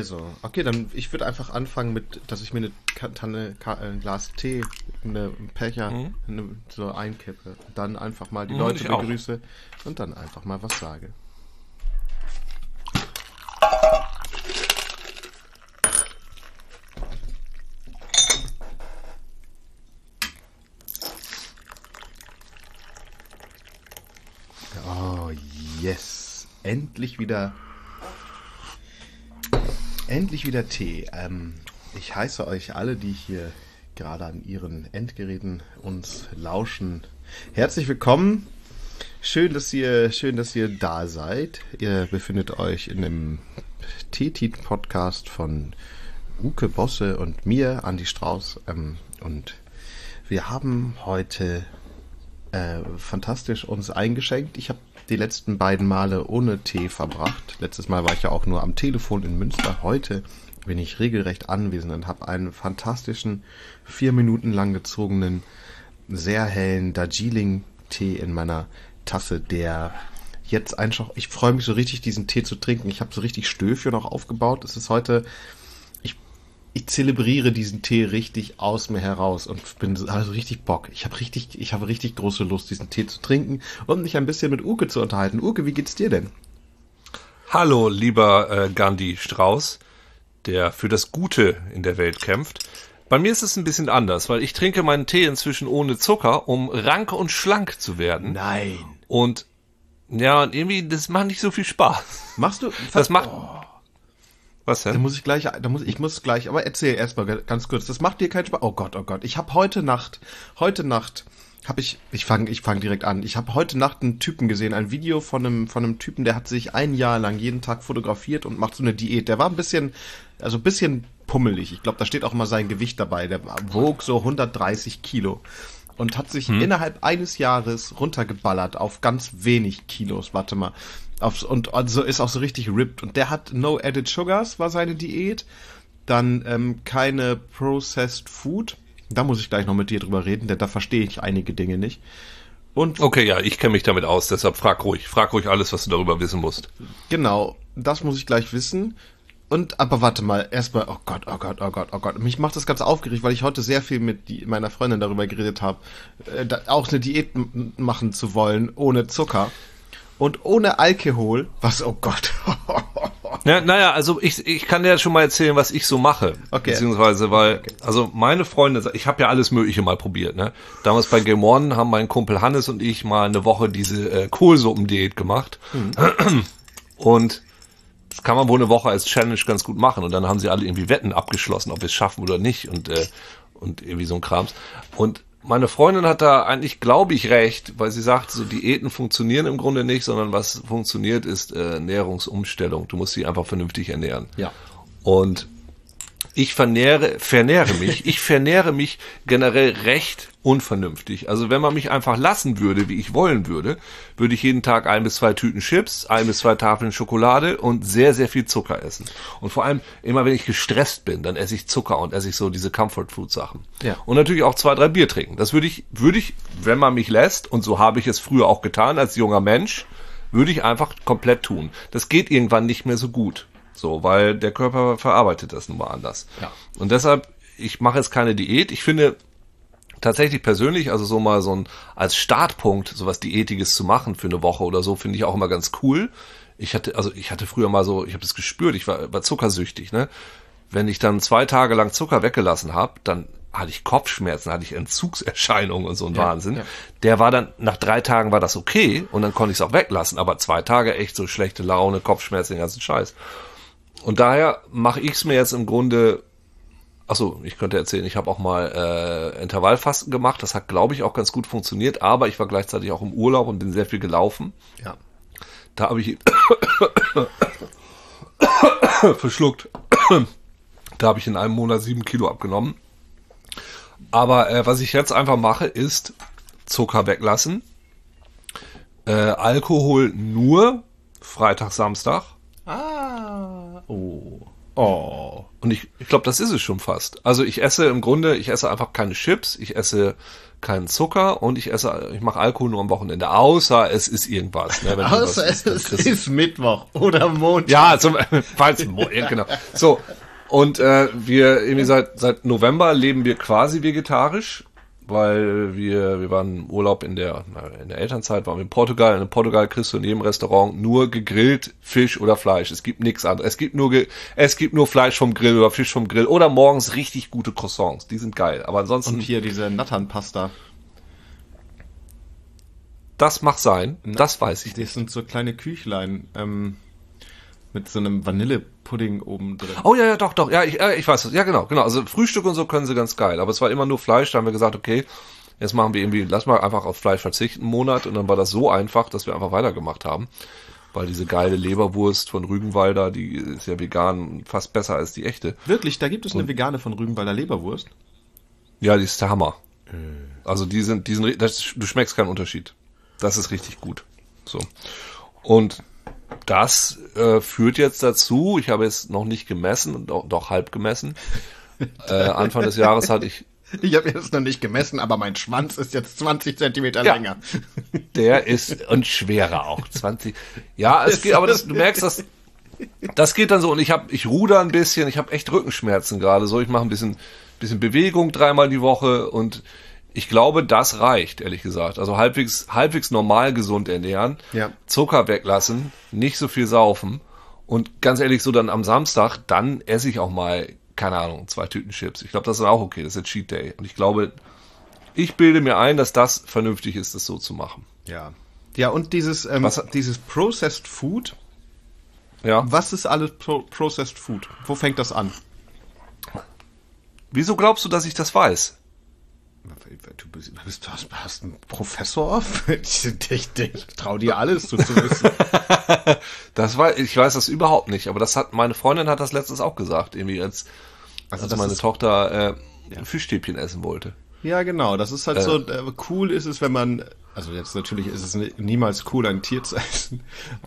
Also, okay, dann ich würde einfach anfangen mit, dass ich mir eine Tanne, ein Glas Tee, eine Becher mhm. eine, so einkippe. Dann einfach mal die mhm, Leute begrüße auch. und dann einfach mal was sage. Oh, yes. Endlich wieder Endlich wieder Tee. Ähm, ich heiße euch alle, die hier gerade an ihren Endgeräten uns lauschen. Herzlich willkommen. Schön, dass ihr, schön, dass ihr da seid. Ihr befindet euch in einem Teetit-Podcast von Uke Bosse und mir, Andi Strauß. Ähm, und wir haben heute äh, fantastisch uns eingeschenkt. Ich habe die letzten beiden Male ohne Tee verbracht. Letztes Mal war ich ja auch nur am Telefon in Münster. Heute bin ich regelrecht anwesend und habe einen fantastischen, vier Minuten lang gezogenen, sehr hellen Darjeeling-Tee in meiner Tasse, der jetzt einfach, ich freue mich so richtig, diesen Tee zu trinken. Ich habe so richtig Stöfchen noch aufgebaut. Es ist heute ich zelebriere diesen Tee richtig aus mir heraus und bin also richtig Bock. Ich habe richtig, ich habe richtig große Lust, diesen Tee zu trinken und mich ein bisschen mit Uke zu unterhalten. Uke, wie geht's dir denn? Hallo, lieber äh, Gandhi Strauß, der für das Gute in der Welt kämpft. Bei mir ist es ein bisschen anders, weil ich trinke meinen Tee inzwischen ohne Zucker, um rank und schlank zu werden. Nein. Und ja, irgendwie, das macht nicht so viel Spaß. Machst du? Das macht. Oh. Was denn? Da muss ich gleich, da muss ich muss gleich, aber erzähl erstmal ganz kurz. Das macht dir keinen Spaß. Oh Gott, oh Gott. Ich habe heute Nacht, heute Nacht habe ich, ich fange ich fang direkt an. Ich habe heute Nacht einen Typen gesehen, ein Video von einem, von einem Typen, der hat sich ein Jahr lang jeden Tag fotografiert und macht so eine Diät. Der war ein bisschen, also ein bisschen pummelig. Ich glaube, da steht auch mal sein Gewicht dabei. Der wog so 130 Kilo und hat sich hm. innerhalb eines Jahres runtergeballert auf ganz wenig Kilos. Warte mal. Aufs, und also ist auch so richtig ripped. Und der hat No Added Sugars, war seine Diät. Dann ähm, keine Processed Food. Da muss ich gleich noch mit dir drüber reden, denn da verstehe ich einige Dinge nicht. Und okay, ja, ich kenne mich damit aus, deshalb frag ruhig. Frag ruhig alles, was du darüber wissen musst. Genau, das muss ich gleich wissen. Und, aber warte mal, erstmal, oh Gott, oh Gott, oh Gott, oh Gott. Mich macht das ganz aufgeregt, weil ich heute sehr viel mit die, meiner Freundin darüber geredet habe, äh, auch eine Diät machen zu wollen, ohne Zucker und ohne Alkohol. Was, oh Gott. ja, naja, also ich, ich kann dir schon mal erzählen, was ich so mache. Okay. Beziehungsweise, weil, okay. also meine Freunde, ich habe ja alles Mögliche mal probiert. Ne? Damals bei Game One haben mein Kumpel Hannes und ich mal eine Woche diese äh, Kohlsuppendiät gemacht. Hm. Und das kann man wohl eine Woche als Challenge ganz gut machen. Und dann haben sie alle irgendwie Wetten abgeschlossen, ob wir es schaffen oder nicht. Und, äh, und irgendwie so ein Krams. Und meine Freundin hat da eigentlich, glaube ich, recht, weil sie sagt, so Diäten funktionieren im Grunde nicht, sondern was funktioniert, ist äh, Ernährungsumstellung. Du musst sie einfach vernünftig ernähren. Ja. Und ich vernähre, vernähre mich, ich vernähre mich generell recht unvernünftig. Also wenn man mich einfach lassen würde, wie ich wollen würde, würde ich jeden Tag ein bis zwei Tüten Chips, ein bis zwei Tafeln Schokolade und sehr, sehr viel Zucker essen. Und vor allem immer, wenn ich gestresst bin, dann esse ich Zucker und esse ich so diese Comfort Food Sachen. Ja. Und natürlich auch zwei, drei Bier trinken. Das würde ich, würde ich, wenn man mich lässt, und so habe ich es früher auch getan als junger Mensch, würde ich einfach komplett tun. Das geht irgendwann nicht mehr so gut. So, weil der Körper verarbeitet das nun mal anders. Ja. Und deshalb, ich mache jetzt keine Diät. Ich finde tatsächlich persönlich, also so mal so ein als Startpunkt, sowas Diätiges zu machen für eine Woche oder so, finde ich auch immer ganz cool. Ich hatte, also ich hatte früher mal so, ich habe das gespürt, ich war, war zuckersüchtig, ne? Wenn ich dann zwei Tage lang Zucker weggelassen habe, dann hatte ich Kopfschmerzen, hatte ich Entzugserscheinungen und so ein ja, Wahnsinn. Ja. Der war dann, nach drei Tagen war das okay und dann konnte ich es auch weglassen, aber zwei Tage echt so schlechte Laune, Kopfschmerzen, den ganzen Scheiß. Und daher mache ich es mir jetzt im Grunde. Achso, ich könnte erzählen, ich habe auch mal äh, Intervallfasten gemacht. Das hat, glaube ich, auch ganz gut funktioniert. Aber ich war gleichzeitig auch im Urlaub und bin sehr viel gelaufen. Ja. Da habe ich verschluckt. da habe ich in einem Monat sieben Kilo abgenommen. Aber äh, was ich jetzt einfach mache, ist Zucker weglassen. Äh, Alkohol nur Freitag, Samstag. Ah. Oh. Oh. Und ich, ich glaube, das ist es schon fast. Also ich esse im Grunde, ich esse einfach keine Chips, ich esse keinen Zucker und ich esse, ich mache Alkohol nur am Wochenende, außer es ist irgendwas. Ne, außer es ist, ist Mittwoch oder Montag. Ja, zum, falls, genau. So, und äh, wir irgendwie seit, seit November leben wir quasi vegetarisch weil wir, wir waren im Urlaub in der, in der Elternzeit, waren wir in Portugal. Und in Portugal kriegst du in jedem Restaurant nur gegrillt Fisch oder Fleisch. Es gibt nichts anderes. Es gibt nur, es gibt nur Fleisch vom Grill oder Fisch vom Grill oder morgens richtig gute Croissants. Die sind geil. Aber ansonsten. Und hier diese Natternpasta. Das mag sein. Das weiß ich. Das sind so kleine Küchlein. Ähm mit so einem Vanillepudding oben drin. Oh ja, ja, doch, doch. Ja, ich, äh, ich weiß es. Ja, genau, genau. Also Frühstück und so können sie ganz geil. Aber es war immer nur Fleisch. Da haben wir gesagt, okay, jetzt machen wir irgendwie, lass mal einfach auf Fleisch verzichten einen Monat. Und dann war das so einfach, dass wir einfach weitergemacht haben. Weil diese geile Leberwurst von Rügenwalder, die ist ja vegan fast besser als die echte. Wirklich, da gibt es eine und, vegane von Rügenwalder Leberwurst? Ja, die ist der Hammer. Äh. Also die sind, die sind, das, du schmeckst keinen Unterschied. Das ist richtig gut. So. Und das äh, führt jetzt dazu, ich habe es noch nicht gemessen, doch, doch halb gemessen. Äh, Anfang des Jahres hatte ich. Ich habe jetzt noch nicht gemessen, aber mein Schwanz ist jetzt 20 Zentimeter ja, länger. Der ist und schwerer auch. 20. Ja, es geht, aber das, du merkst, dass das geht dann so und ich habe ich ruder ein bisschen, ich habe echt Rückenschmerzen gerade so, ich mache ein bisschen bisschen Bewegung dreimal die Woche und ich glaube, das reicht, ehrlich gesagt. Also halbwegs, halbwegs normal gesund ernähren, ja. Zucker weglassen, nicht so viel saufen und ganz ehrlich, so dann am Samstag, dann esse ich auch mal, keine Ahnung, zwei Tüten Chips. Ich glaube, das ist auch okay, das ist ein Cheat Day. Und ich glaube, ich bilde mir ein, dass das vernünftig ist, das so zu machen. Ja. Ja, und dieses, ähm, was, dieses Processed Food. Ja. Was ist alles Pro Processed Food? Wo fängt das an? Wieso glaubst du, dass ich das weiß? Du bist, du hast einen Professor? Ich, ich, ich trau dir alles zu, zu wissen. das war, ich weiß das überhaupt nicht, aber das hat, meine Freundin hat das letztens auch gesagt, irgendwie als, also als meine Tochter äh, ja. Fischstäbchen essen wollte. Ja, genau. Das ist halt äh, so, äh, cool ist es, wenn man also jetzt natürlich ist es niemals cool, ein Tier zu essen,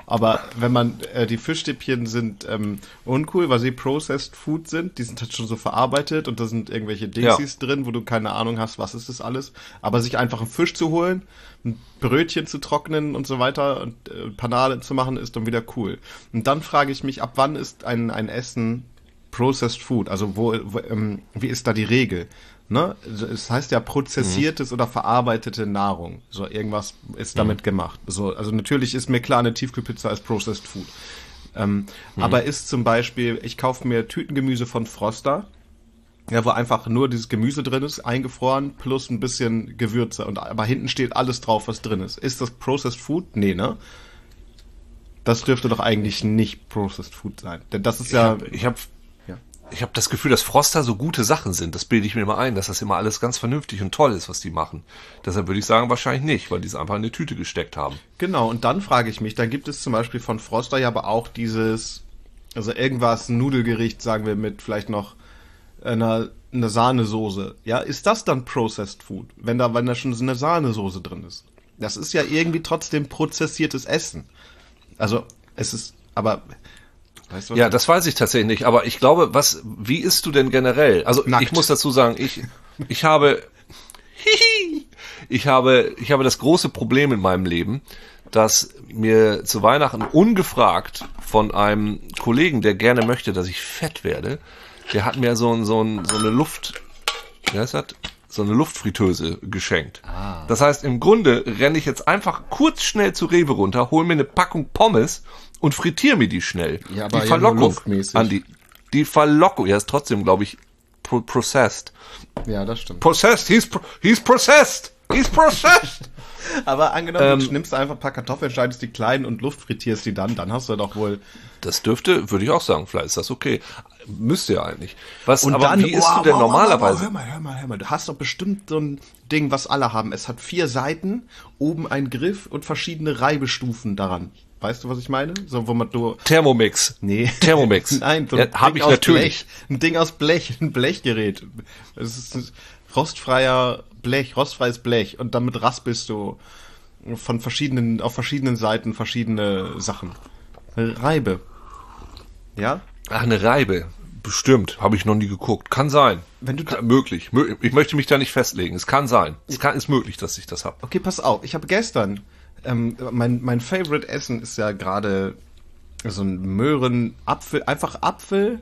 aber wenn man, äh, die Fischstäbchen sind ähm, uncool, weil sie Processed Food sind, die sind halt schon so verarbeitet und da sind irgendwelche Dingsies ja. drin, wo du keine Ahnung hast, was ist das alles, aber sich einfach einen Fisch zu holen, ein Brötchen zu trocknen und so weiter und äh, Panade zu machen, ist dann wieder cool. Und dann frage ich mich, ab wann ist ein, ein Essen Processed Food? Also wo, wo ähm, wie ist da die Regel? Ne? Es heißt ja prozessiertes mhm. oder verarbeitete Nahrung. So irgendwas ist damit mhm. gemacht. So, also natürlich ist mir klar, eine Tiefkühlpizza ist Processed Food. Ähm, mhm. Aber ist zum Beispiel, ich kaufe mir Tütengemüse von Froster, ja, wo einfach nur dieses Gemüse drin ist, eingefroren, plus ein bisschen Gewürze. Und aber hinten steht alles drauf, was drin ist. Ist das Processed Food? Nee, ne? Das dürfte doch eigentlich nicht Processed Food sein. Denn das ist ich ja. Hab, ich habe ich habe das Gefühl, dass Froster so gute Sachen sind. Das bilde ich mir immer ein, dass das immer alles ganz vernünftig und toll ist, was die machen. Deshalb würde ich sagen, wahrscheinlich nicht, weil die es einfach in eine Tüte gesteckt haben. Genau, und dann frage ich mich, dann gibt es zum Beispiel von Froster ja aber auch dieses, also irgendwas, Nudelgericht, sagen wir, mit vielleicht noch einer, einer Sahnesoße. Ja, ist das dann Processed Food, wenn da, wenn da schon eine Sahnesoße drin ist? Das ist ja irgendwie trotzdem prozessiertes Essen. Also, es ist, aber Weißt du, ja, das weiß ich tatsächlich nicht. Aber ich glaube, was, wie isst du denn generell? Also Nackt. ich muss dazu sagen, ich, ich habe, ich habe, ich habe das große Problem in meinem Leben, dass mir zu Weihnachten ungefragt von einem Kollegen, der gerne möchte, dass ich fett werde, der hat mir so, so, so eine Luft, wie heißt das? so eine Luftfritteuse geschenkt. Ah. Das heißt, im Grunde renne ich jetzt einfach kurz schnell zu Rewe runter, hole mir eine Packung Pommes und frittiere mir die schnell. Ja, aber die Verlockung an die, die Verlockung, ja, ist trotzdem, glaube ich, pro processed. Ja, das stimmt. Processed, he's, he's processed, he's processed. aber angenommen, ähm, du nimmst einfach ein paar Kartoffeln, schneidest die kleinen und luftfrittierst die dann, dann hast du doch wohl. Das dürfte, würde ich auch sagen, vielleicht ist das okay. Müsste ja eigentlich. Was, und aber dann, wie isst oh, du denn oh, normalerweise? Oh, hör mal, hör mal, hör mal. Du hast doch bestimmt so ein Ding, was alle haben. Es hat vier Seiten, oben ein Griff und verschiedene Reibestufen daran. Weißt du, was ich meine? So, wo man du Thermomix. Nee. Thermomix. Nein, so ja, habe ich natürlich. Blech, ein Ding aus Blech, ein Blechgerät. Es ist ein rostfreier Blech, rostfreies Blech und damit raspelst du von verschiedenen auf verschiedenen Seiten verschiedene Sachen. Reibe. Ja? Ach, eine Reibe. Bestimmt, habe ich noch nie geguckt. Kann sein. Wenn du kann, möglich. Ich möchte mich da nicht festlegen. Es kann sein. Es kann, ist möglich, dass ich das habe. Okay, pass auf. Ich habe gestern ähm, mein mein Favorite Essen ist ja gerade so ein Möhren-Apfel, einfach Apfel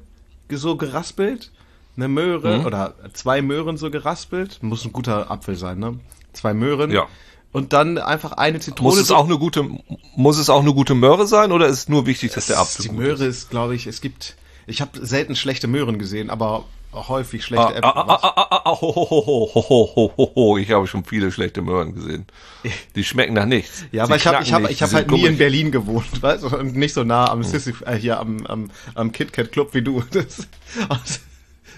so geraspelt, eine Möhre mhm. oder zwei Möhren so geraspelt. Muss ein guter Apfel sein, ne? Zwei Möhren. Ja. Und dann einfach eine Zitrone. Muss es auch eine gute, muss es auch eine gute Möhre sein oder ist es nur wichtig, dass der Apfel Die Möhre ist, ist glaube ich, es gibt, ich habe selten schlechte Möhren gesehen, aber häufig schlechte ah, Äpfel. Ah, ah, ah, ho, ho, ho, ho, ho, Ich habe schon viele schlechte Möhren gesehen. Die schmecken nach nichts. Ja, aber ich habe ich hab, ich hab halt nie in Berlin gewohnt, weißt du, und nicht so nah am Sissy, äh, hier am, am, am KitKat Club wie du. Also,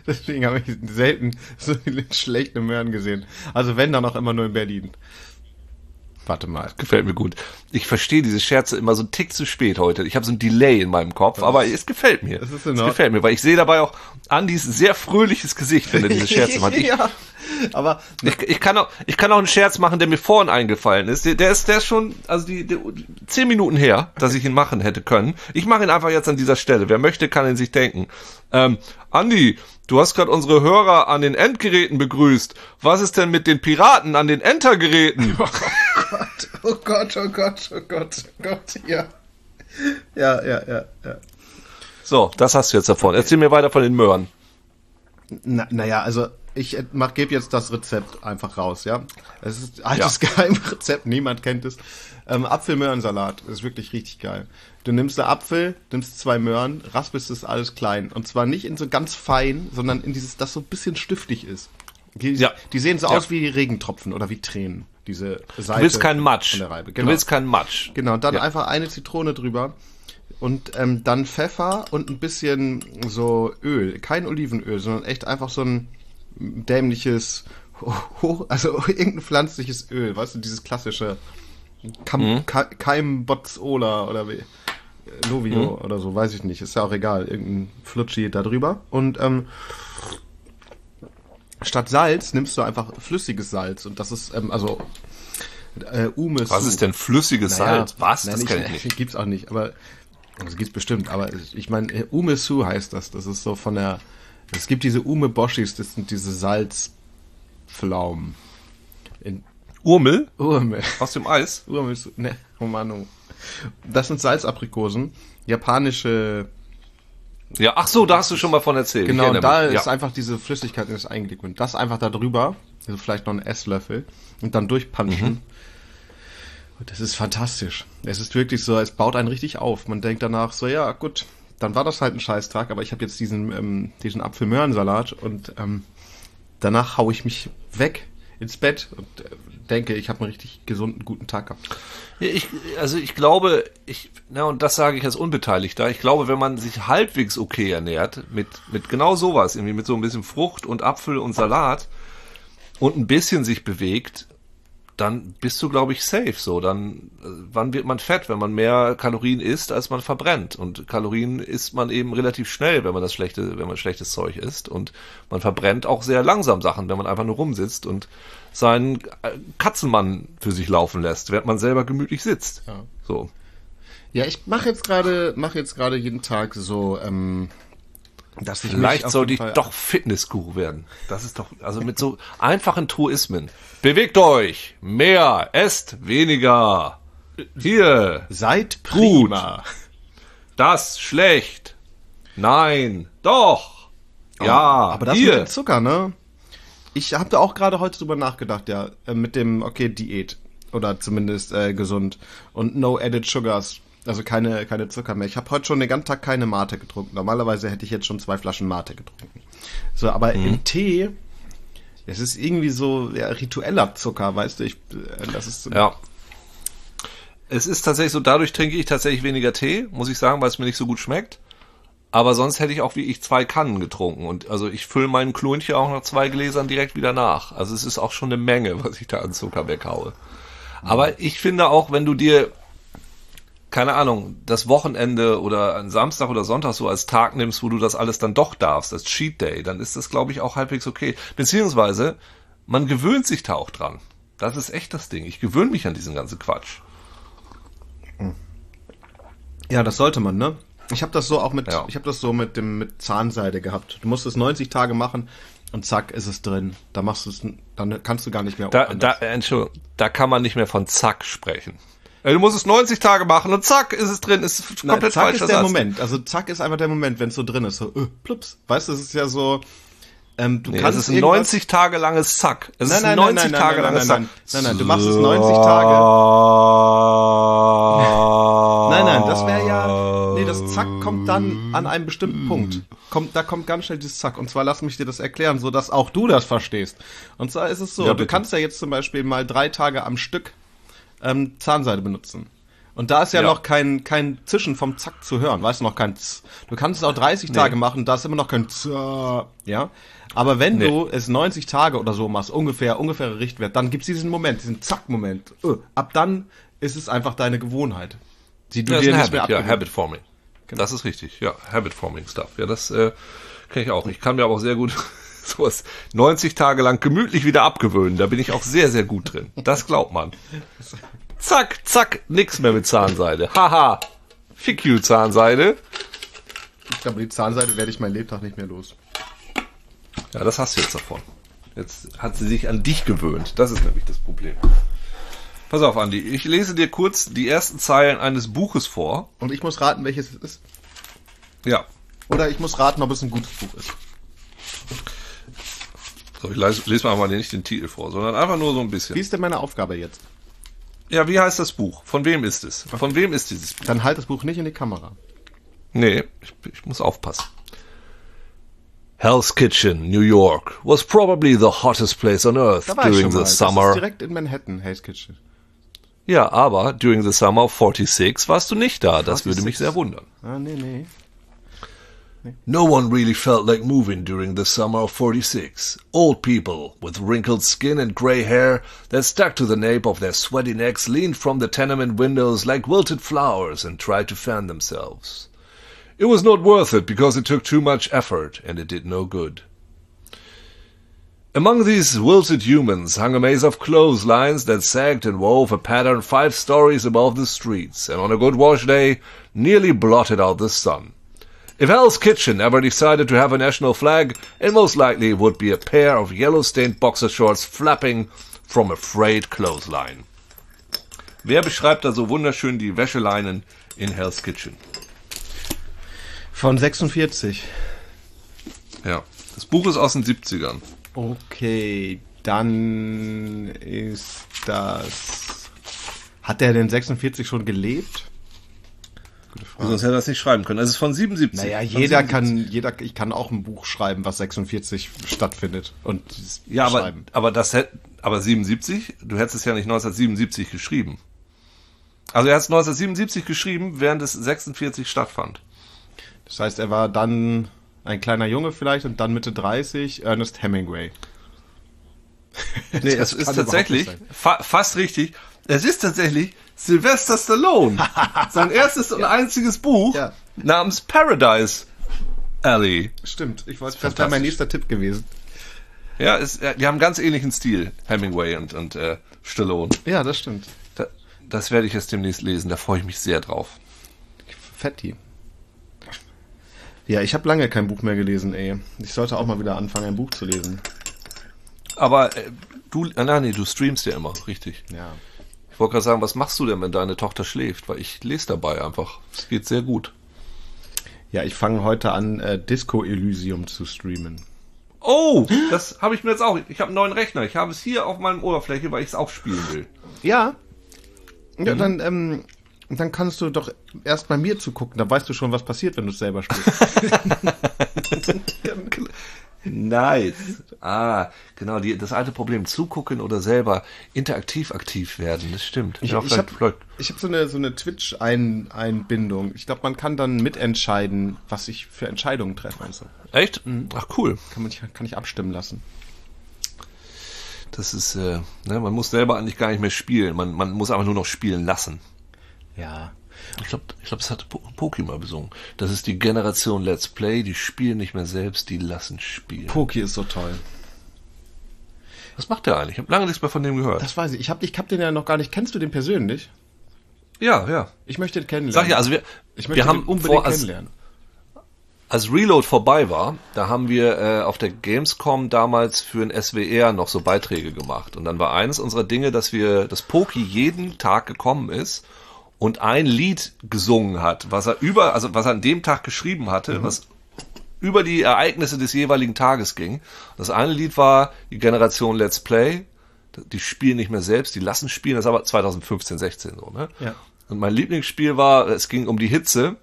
deswegen habe ich selten so viele schlechte Möhren gesehen. Also wenn, dann auch immer nur in Berlin. Warte mal. Gefällt mir gut. Ich verstehe diese Scherze immer so einen Tick zu spät heute. Ich habe so ein Delay in meinem Kopf, das aber es gefällt mir. Es gefällt mir, weil ich sehe dabei auch Andys sehr fröhliches Gesicht, wenn er diese Scherze macht. Ich, ja, aber ich, ich, kann auch, ich kann auch einen Scherz machen, der mir vorhin eingefallen ist. Der, der ist, der ist schon, also die, die zehn Minuten her, dass ich ihn machen hätte können. Ich mache ihn einfach jetzt an dieser Stelle. Wer möchte, kann ihn sich denken. Ähm, Andi, Du hast gerade unsere Hörer an den Endgeräten begrüßt. Was ist denn mit den Piraten an den Entergeräten? Oh Gott, oh Gott, oh Gott, oh Gott, oh Gott, ja. Ja, ja, ja, ja. So, das hast du jetzt davon. Erzähl mir weiter von den Möhren. Na, naja, also ich gebe jetzt das Rezept einfach raus, ja. Es ist altes ja. Geheimrezept, niemand kennt es. Ähm, Apfelmöhrensalat ist wirklich richtig geil. Du nimmst einen Apfel, nimmst zwei Möhren, raspelst das alles klein. Und zwar nicht in so ganz fein, sondern in dieses, das so ein bisschen stiftig ist. Die, ja. die sehen so ja. aus wie Regentropfen oder wie Tränen. Diese Seite. Du willst keinen Matsch. Genau. Du willst keinen Matsch. Genau, dann ja. einfach eine Zitrone drüber. Und ähm, dann Pfeffer und ein bisschen so Öl. Kein Olivenöl, sondern echt einfach so ein dämliches, hoch, also irgendein pflanzliches Öl, weißt du, dieses klassische Kam, mhm. Keimbotzola oder wie. Novio mhm. oder so, weiß ich nicht. Ist ja auch egal. Irgendein Flutschi da drüber. Und ähm, statt Salz nimmst du einfach flüssiges Salz. Und das ist, ähm, also äh, Umes. Was ist denn flüssiges naja, Salz? Was? Nein, das kann ich nicht. Gibt's auch nicht, aber also gibt's bestimmt, aber ich meine, äh, Umesu heißt das. Das ist so von der. Es gibt diese Ume Boschis, das sind diese Salzpflaumen. In, Urmel? Urmel. Aus dem Eis? Urmel, ne, oh Mann, oh. Das sind Salzaprikosen, japanische. Ja, ach so, da hast du schon mal von erzählt. Genau, da ist ja. einfach diese Flüssigkeit in das eingelegt und das einfach da drüber, also vielleicht noch ein Esslöffel und dann durchpanschen. Mhm. Und das ist fantastisch. Es ist wirklich so, es baut einen richtig auf. Man denkt danach so, ja, gut, dann war das halt ein Scheißtag, aber ich habe jetzt diesen ähm, diesen Apfelmöhrensalat und ähm, danach hau ich mich weg ins Bett und äh, denke, ich habe einen richtig gesunden, guten Tag gehabt. Ich, also ich glaube, ich, na, und das sage ich als Unbeteiligter, ich glaube, wenn man sich halbwegs okay ernährt, mit, mit genau sowas, irgendwie mit so ein bisschen Frucht und Apfel und Salat und ein bisschen sich bewegt, dann bist du, glaube ich, safe so. Dann, äh, wann wird man fett, wenn man mehr Kalorien isst, als man verbrennt? Und Kalorien isst man eben relativ schnell, wenn man das schlechte, wenn man schlechtes Zeug isst. Und man verbrennt auch sehr langsam Sachen, wenn man einfach nur rumsitzt und seinen äh, Katzenmann für sich laufen lässt, während man selber gemütlich sitzt. Ja. So. Ja, ich mache jetzt gerade, mache jetzt gerade jeden Tag so ähm, dass Vielleicht sollte ich doch Fitnessguru werden. Das ist doch, also mit so einfachen Truismen. Bewegt euch! Mehr! Esst weniger! Hier! Seid prima! Gut. Das schlecht! Nein! Doch! Oh, ja! Aber das hier. mit dem Zucker, ne? Ich habe da auch gerade heute drüber nachgedacht, ja. Äh, mit dem, okay, Diät. Oder zumindest äh, gesund. Und no added sugars. Also keine, keine Zucker mehr. Ich habe heute schon den ganzen Tag keine Mate getrunken. Normalerweise hätte ich jetzt schon zwei Flaschen Mate getrunken. So, aber mhm. im Tee, es ist irgendwie so ja, ritueller Zucker, weißt du, ich, äh, das ist so Ja. Es ist tatsächlich so, dadurch trinke ich tatsächlich weniger Tee, muss ich sagen, weil es mir nicht so gut schmeckt. Aber sonst hätte ich auch wie ich zwei Kannen getrunken. Und also ich fülle meinen Klonchen auch nach zwei Gläsern direkt wieder nach. Also es ist auch schon eine Menge, was ich da an Zucker weghaue. Aber ich finde auch, wenn du dir keine Ahnung, das Wochenende oder ein Samstag oder Sonntag so als Tag nimmst, wo du das alles dann doch darfst, als Cheat Day, dann ist das, glaube ich, auch halbwegs okay. Beziehungsweise, man gewöhnt sich da auch dran. Das ist echt das Ding. Ich gewöhne mich an diesen ganzen Quatsch. Ja, das sollte man, ne? Ich habe das so auch mit, Ja. ich habe das so mit dem mit Zahnseide gehabt. Du musst es 90 Tage machen und zack ist es drin. Da machst du es, dann kannst du gar nicht mehr. Da, da, anders. äh, Entschuldigung, da kann man nicht mehr von zack sprechen. Du musst es 90 Tage machen und zack ist es drin. Ist Nein, komplett zack falscher ist der Satz. Moment. Also zack ist einfach der Moment, wenn es so drin ist. So, äh, plups. Weißt du, es ist ja so. Ähm, du Nee, es kannst ist ein irgendwas- 90 Tage langes Zack. Es Nein, ist nein, ein nein, 90 nein, Tage nein, nein, langes nein, Zack. nein, nein, du machst es 90 Tage. Nein, nein, das wäre ja. Nee, das Zack kommt dann an einem bestimmten Punkt. Kommt, da kommt ganz schnell dieses Zack. Und zwar lass mich dir das erklären, so dass auch du das verstehst. Und zwar ist es so, Ja, du kannst ja jetzt zum Beispiel mal drei Tage am Stück ähm, Zahnseide benutzen. Und da ist ja, Ja. noch kein, kein Zischen vom Zack zu hören, weißt du, noch kein Z. Du kannst es auch 30 Tage machen, da ist immer noch kein Z, ja. Aber wenn Nee. du es 90 Tage oder so machst, ungefähr, ungefähre Richtwert, dann gibt's diesen Moment, diesen Zack-Moment. Äh, Ab dann ist es einfach deine Gewohnheit. Die du Ja, das dir ist ein nicht mehr Habit, ja, abgewöhnen- Habit Forming. Das ist richtig, ja, Habit Forming Stuff. Ja, das äh, kenne ich auch. Ich kann mir aber auch sehr gut sowas 90 Tage lang gemütlich wieder abgewöhnen. Da bin ich auch sehr, sehr gut drin. Das glaubt man. Zack, zack, nix mehr mit Zahnseide. Haha. Fick you, Zahnseide. Ich glaube, die Zahnseide werde ich mein Lebtag nicht mehr los. Ja, das hast du jetzt davon. Jetzt hat sie sich an dich gewöhnt. Das ist nämlich das Problem. Pass auf, Andi. Ich lese dir kurz die ersten Zeilen eines Buches vor. Und ich muss raten, welches es ist. Ja. Oder ich muss raten, ob es ein gutes Buch ist. So, ich lese, lese mal nicht den Titel vor, sondern einfach nur so ein bisschen. Wie ist denn meine Aufgabe jetzt? Ja, wie heißt das Buch? Von wem ist es? Von wem ist dieses Buch? Dann halt das Buch nicht in die Kamera. Nee, ich, ich muss aufpassen. Hell's Kitchen, New York, was probably the hottest place on earth during the mal. Das summer. ist direkt in Manhattan, Hell's Kitchen. Ja, aber during the summer of 46 warst du nicht da. Das würde mich 46. sehr wundern. Ah, nee, nee. No one really felt like moving during the summer of 46. Old people with wrinkled skin and gray hair that stuck to the nape of their sweaty necks leaned from the tenement windows like wilted flowers and tried to fan themselves. It was not worth it because it took too much effort and it did no good. Among these wilted humans hung a maze of clotheslines that sagged and wove a pattern five stories above the streets, and on a good wash day nearly blotted out the sun. If Hell's Kitchen ever decided to have a national flag, it most likely would be a pair of yellow-stained boxer shorts flapping from a frayed clothesline. Wer beschreibt da so wunderschön die Wäscheleinen in Hell's Kitchen? Von 46. Ja. Das Buch ist aus den 70ern. Okay, dann ist das. Hat der denn 46 schon gelebt? Gute Frage. Sonst hätte er das nicht schreiben können. Es ist von 77. Naja, jeder 77. kann, jeder, ich kann auch ein Buch schreiben, was 46 stattfindet und Ja, aber, schreiben. aber das hätte, aber 77, du hättest es ja nicht 1977 geschrieben. Also er hat es 1977 geschrieben, während es 46 stattfand. Das heißt, er war dann ein kleiner Junge vielleicht und dann Mitte 30, Ernest Hemingway. Nee, es ist tatsächlich, fa fast richtig, es ist tatsächlich Sylvester Stallone. Sein erstes und einziges Buch Ja. namens Paradise Alley. Stimmt, ich wollte, das wäre mein nächster Tipp gewesen. Ja, ist, äh, die haben einen ganz ähnlichen Stil, Hemingway und, und äh, Stallone. Ja, das stimmt. Da, das werde ich jetzt demnächst lesen, da freue ich mich sehr drauf. Fetti. Ja, ich habe lange kein Buch mehr gelesen, ey. Ich sollte auch mal wieder anfangen, ein Buch zu lesen. Aber äh, du, äh, nein, nee, du streamst ja immer, richtig. Ja. Ich wollte gerade sagen, was machst du denn, wenn deine Tochter schläft? Weil ich lese dabei einfach. Es geht sehr gut. Ja, ich fange heute an, äh, Disco Elysium zu streamen. Oh, das habe ich mir jetzt auch. Ich habe einen neuen Rechner. Ich habe es hier auf meinem Oberfläche, weil ich es auch spielen will. Ja. Ja, dann, ähm, dann kannst du doch erst bei mir zugucken. Da weißt du schon, was passiert, wenn du es selber spielst. Nice. Ah, genau, die, das alte Problem, zugucken oder selber interaktiv aktiv werden, das stimmt. Ich, Ja, ich habe hab so eine, so eine Twitch-Einbindung. Ich glaube, man kann dann mitentscheiden, was ich für Entscheidungen treffe. Und so. Echt? Ach, cool. Kann, man, kann ich abstimmen lassen. Das ist, äh, ne, man muss selber eigentlich gar nicht mehr spielen. Man, man muss einfach nur noch spielen lassen. Ja. Ich glaube, ich glaub, das hat Po- Poki mal besungen. Das ist die Generation Let's Play, die spielen nicht mehr selbst, die lassen spielen. Poki ist so toll. Was macht der eigentlich? Ich habe lange nichts mehr von dem gehört. Das weiß ich. Ich habe ich hab den ja noch gar nicht. Kennst du den persönlich? Ja, ja. Ich möchte ihn kennenlernen. Sag ja, also wir, ich möchte wir haben unbedingt vor, als, kennenlernen. als Reload vorbei war, da haben wir äh, auf der Gamescom damals für ein SWR noch so Beiträge gemacht. Und dann war eines unserer Dinge, dass wir, dass Poki jeden Tag gekommen ist und ein Lied gesungen hat, was er über, also was er an dem Tag geschrieben hatte, was über die Ereignisse des jeweiligen Tages ging. Das eine Lied war die Generation Let's Play. Die spielen nicht mehr selbst, die lassen spielen. Das ist aber 2015, 16 so, ne? Ja. Und mein Lieblingsspiel war, es ging um die Hitze.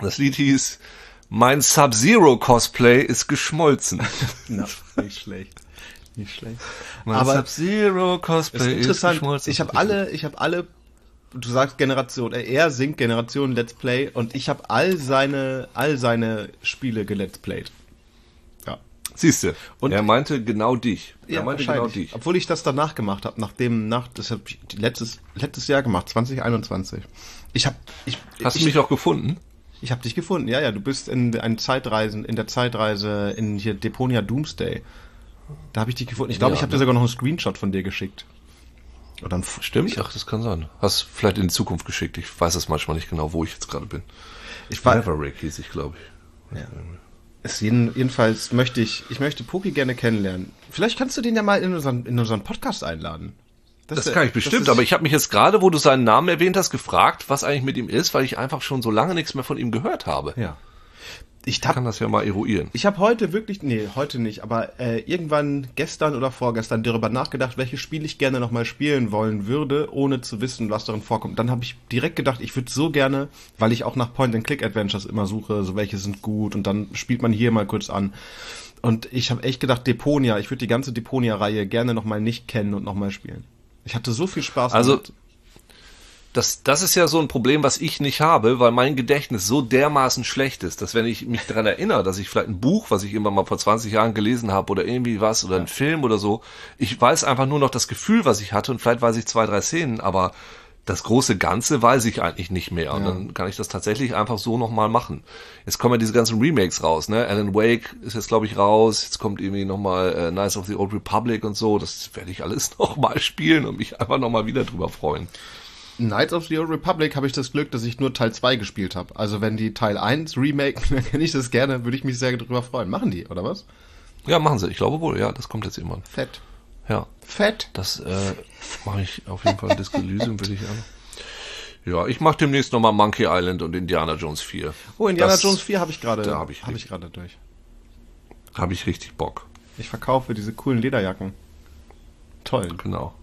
Das Lied hieß Mein Sub-Zero Cosplay ist geschmolzen. Na, nicht schlecht. Nicht schlecht. Mein Aber Sub-Zero ist Cosplay ist, geschmolzen. Ich habe alle, ich habe alle, du sagst Generation, äh, er singt Generation Let's Play und ich habe all seine, all seine Spiele gelet's played. Ja. Siehst du. Und- er meinte genau dich. Er Ja, meinte genau dich. Obwohl ich das danach gemacht habe, nachdem, nach, das habe ich letztes, letztes Jahr gemacht, 2021. Ich habe, ich, Hast ich, du mich auch gefunden? ich habe dich gefunden. Ja, ja, du bist in ein Zeitreisen, in der Zeitreise in hier Deponia Doomsday. Da habe ich dich gefunden. Ich glaube, Ja, ich habe dir sogar noch einen Screenshot von dir geschickt. Ein F- Stimmt? Ach, das kann sein. Hast vielleicht in die Zukunft geschickt. Ich weiß es manchmal nicht genau, wo ich jetzt gerade bin. Ich war, Maverick hieß ich, glaube ich. Ja. Es jeden, jedenfalls möchte ich, ich möchte Poki gerne kennenlernen. Vielleicht kannst du den ja mal in unseren, in unseren Podcast einladen. Das wär- kann ich bestimmt, aber ich habe mich jetzt gerade, wo du seinen Namen erwähnt hast, gefragt, was eigentlich mit ihm ist, weil ich einfach schon so lange nichts mehr von ihm gehört habe. Ja. Ich Ich kann hab, das ja mal eruieren. ich habe heute wirklich, nee, heute nicht, aber äh, irgendwann gestern oder vorgestern darüber nachgedacht, welche Spiele ich gerne nochmal spielen wollen würde, ohne zu wissen, was darin vorkommt. Dann habe ich direkt gedacht, ich würde so gerne, weil ich auch nach Point-and-Click-Adventures immer suche, so welche sind gut und dann spielt man hier mal kurz an. Und ich habe echt gedacht, Deponia, ich würde die ganze Deponia-Reihe gerne nochmal nicht kennen und nochmal spielen. Ich hatte so viel Spaß Also, damit. Das, das ist ja so ein Problem, was ich nicht habe, weil mein Gedächtnis so dermaßen schlecht ist, dass wenn ich mich daran erinnere, dass ich vielleicht ein Buch, was ich immer mal vor 20 Jahren gelesen habe oder irgendwie was oder ein Film oder so, ich weiß einfach nur noch das Gefühl, was ich hatte und vielleicht weiß ich zwei, drei Szenen, aber das große Ganze weiß ich eigentlich nicht mehr. Und dann kann ich das tatsächlich einfach so nochmal machen. Jetzt kommen ja diese ganzen Remakes raus, ne? Alan Wake ist jetzt, glaube ich, raus. Jetzt kommt irgendwie nochmal äh, Knights of the Old Republic und so. Das werde ich alles nochmal spielen und mich einfach nochmal wieder drüber freuen. Knights of the Old Republic habe ich das Glück, dass ich nur Teil 2 gespielt habe. Also wenn die Teil 1 Remake, dann kenne ich das gerne, würde ich mich sehr drüber freuen. Machen die, oder was? Ja, machen sie. Ich glaube wohl, ja, das kommt jetzt irgendwann. Fett. Ja, Fett. das äh, mache ich auf jeden Fall. Disco Elysium will ich an. Ja, ich mache demnächst nochmal Monkey Island und Indiana Jones 4. Oh, Indiana das Jones 4 habe ich gerade da hab ich hab ich gerade durch. Habe ich richtig Bock. Ich verkaufe diese coolen Lederjacken. Toll. Genau.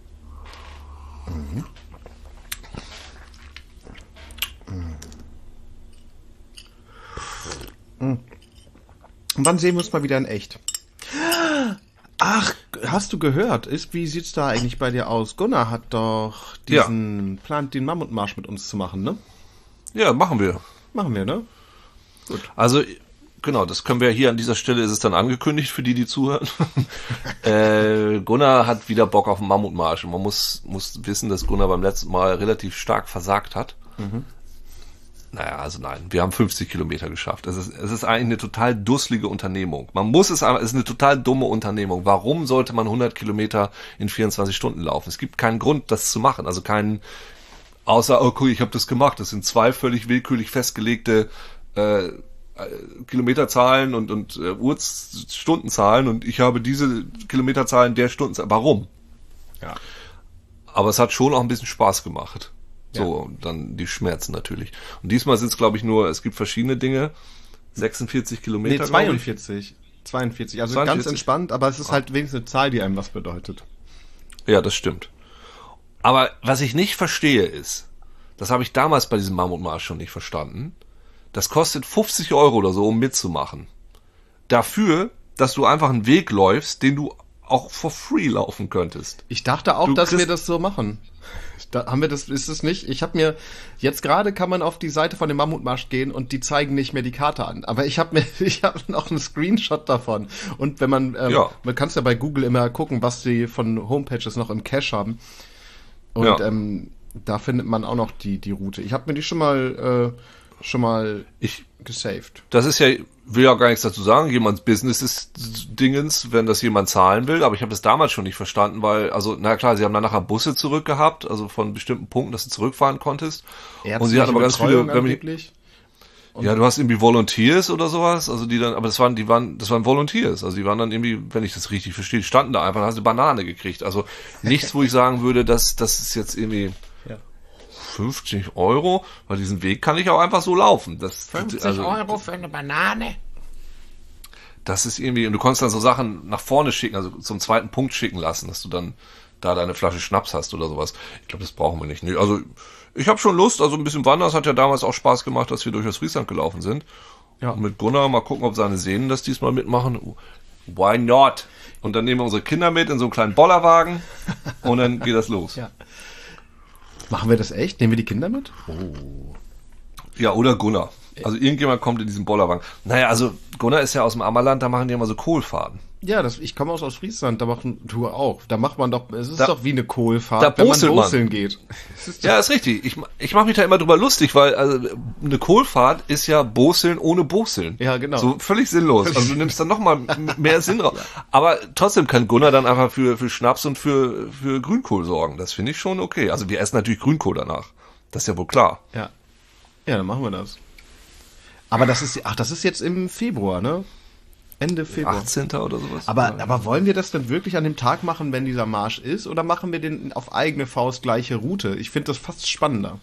Und wann sehen wir uns mal wieder in echt? Ach, hast du gehört? Ist, wie sieht's da eigentlich bei dir aus? Gunnar hat doch diesen plant den Mammutmarsch mit uns zu machen, ne? Ja, machen wir. Machen wir, ne? Also, genau, das können wir hier an dieser Stelle, ist es dann angekündigt für die, die zuhören. äh, Gunnar hat wieder Bock auf den Mammutmarsch. Und man muss, muss wissen, dass Gunnar beim letzten Mal relativ stark versagt hat. Naja, also nein, wir haben 50 Kilometer geschafft. Es ist, es ist eigentlich eine total dusselige Unternehmung. Man muss es aber, es ist eine total dumme Unternehmung. Warum sollte man 100 Kilometer in 24 Stunden laufen? Es gibt keinen Grund, das zu machen. Also keinen, außer, oh cool, ich habe das gemacht. Das sind zwei völlig willkürlich festgelegte äh, Kilometerzahlen und, und äh, Uhrstundenzahlen und ich habe diese Kilometerzahlen der Stundenzahl. Warum? Ja. Aber es hat schon auch ein bisschen Spaß gemacht. So, und dann die Schmerzen natürlich. Und diesmal sind es, glaube ich, nur, es gibt verschiedene Dinge. 46 Kilometer. Nee, glaub ich. 42. 42. Also ganz 42. entspannt, aber es ist halt wenigstens eine Zahl, die einem was bedeutet. Ja, das stimmt. Aber was ich nicht verstehe ist, das habe ich damals bei diesem Mammutmarsch schon nicht verstanden, das kostet 50 Euro oder so, um mitzumachen. Dafür, dass du einfach einen Weg läufst, den du auch for free laufen könntest. Ich dachte auch, Du dass wir das so machen. Da haben wir das, ist es nicht? Ich habe mir, jetzt gerade kann man auf die Seite von dem Mammutmarsch gehen und die zeigen nicht mehr die Karte an. Aber ich habe mir, ich habe noch einen Screenshot davon. Und wenn man, ähm, Ja. man kann ja bei Google immer gucken, was die von Homepages noch im Cache haben. Und Ja. ähm, da findet man auch noch die, die Route. Ich habe mir die schon mal schon mal Ich, gesaved. das ist ja, will ja gar nichts dazu sagen, jemands Business ist Dingens, wenn das jemand zahlen will, aber ich habe das damals schon nicht verstanden, weil, also, na klar, sie haben dann nachher Busse zurückgehabt, also von bestimmten Punkten, dass du zurückfahren konntest. und sie hatten aber ganz viele, wenn angeblich. ja, du hast irgendwie Volunteers oder sowas, also die dann, aber das waren, die waren, das waren Volunteers, also die waren dann irgendwie, wenn ich das richtig verstehe, standen da einfach, und hast eine Banane gekriegt, also nichts, wo ich sagen würde, dass, das ist jetzt irgendwie. 50 Euro, weil diesen Weg kann ich auch einfach so laufen. Das, 50 also, Euro für eine Banane. das ist irgendwie, und du konntest dann so Sachen nach vorne schicken, also zum zweiten Punkt schicken lassen, dass du dann da deine Flasche Schnaps hast oder sowas. Ich glaube, das brauchen wir nicht. Nee, also ich habe schon Lust, also ein bisschen wandern, das hat ja damals auch Spaß gemacht, dass wir durch das Friesland gelaufen sind. Ja. Und mit Gunnar mal gucken, ob seine Sehnen das diesmal mitmachen. Why not? Und dann nehmen wir unsere Kinder mit in so einen kleinen Bollerwagen und dann geht das los. Ja. Machen wir das echt? Nehmen wir die Kinder mit? Ja, oder Gunnar. Also irgendjemand kommt in diesen Bollerwagen. Naja, also Gunnar ist ja aus dem Ammerland, da machen die immer so Kohlfahrten. Ja, das, ich komme aus, aus Friesland, da machen du auch. Da macht man doch, es ist Da- doch wie eine Kohlfahrt, da wenn man bostelt man. boseln geht. Ist Ja, ist richtig. Ich, ich mache mich da immer drüber lustig, weil also, eine Kohlfahrt ist ja Boseln ohne Boseln. Ja, genau. So völlig sinnlos. Also du nimmst dann nochmal mehr Sinn raus. Aber trotzdem kann Gunnar dann einfach für, für Schnaps und für, für Grünkohl sorgen. Das finde ich schon okay. Also wir essen natürlich Grünkohl danach. Das ist ja wohl klar. ja. Ja, dann machen wir das. Aber das ist, ach, das ist jetzt im Februar, ne? Ende Februar. 18. oder sowas. Aber, aber wollen wir das denn wirklich an dem Tag machen, wenn dieser Marsch ist? Oder machen wir den auf eigene Faust gleiche Route? Ich finde das fast spannender.